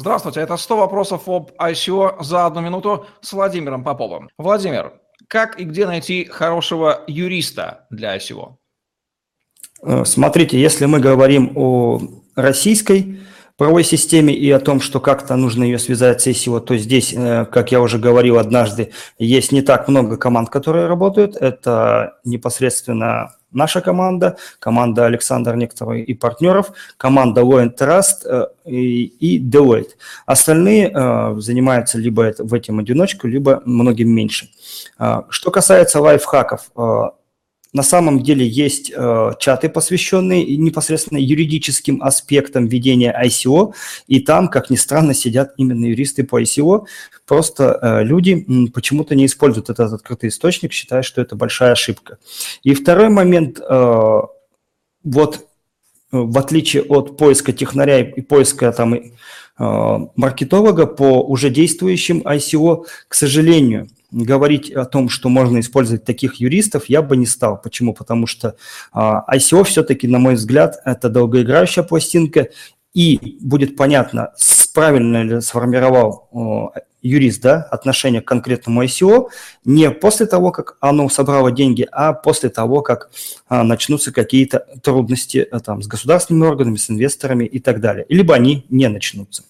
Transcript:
Здравствуйте, это 100 вопросов об ICO за одну минуту с Владимиром Поповым. Владимир, как и где найти хорошего юриста для ICO? Э, смотрите, если мы говорим о российской правовой системе и о том, что как-то нужно ее связать с ICO, то здесь, э, как я уже говорил однажды, есть не так много команд, которые работают. Это непосредственно наша команда, команда Александра Некторова и партнеров, команда Law Trust э, и, и Deloitte. Остальные э, занимаются либо в этим одиночку, либо многим меньше. Э, что касается лайфхаков, э, на самом деле есть э, чаты, посвященные непосредственно юридическим аспектам ведения ICO, и там, как ни странно, сидят именно юристы по ICO. Просто э, люди м, почему-то не используют этот открытый источник, считая, что это большая ошибка. И второй момент, э, вот э, в отличие от поиска технаря и поиска там э, маркетолога по уже действующим ICO, к сожалению, говорить о том, что можно использовать таких юристов, я бы не стал. Почему? Потому что а, ICO все-таки, на мой взгляд, это долгоиграющая пластинка, и будет понятно, правильно ли сформировал юрист да, отношение к конкретному ICO не после того, как оно собрало деньги, а после того, как а, начнутся какие-то трудности а, там, с государственными органами, с инвесторами и так далее. Либо они не начнутся.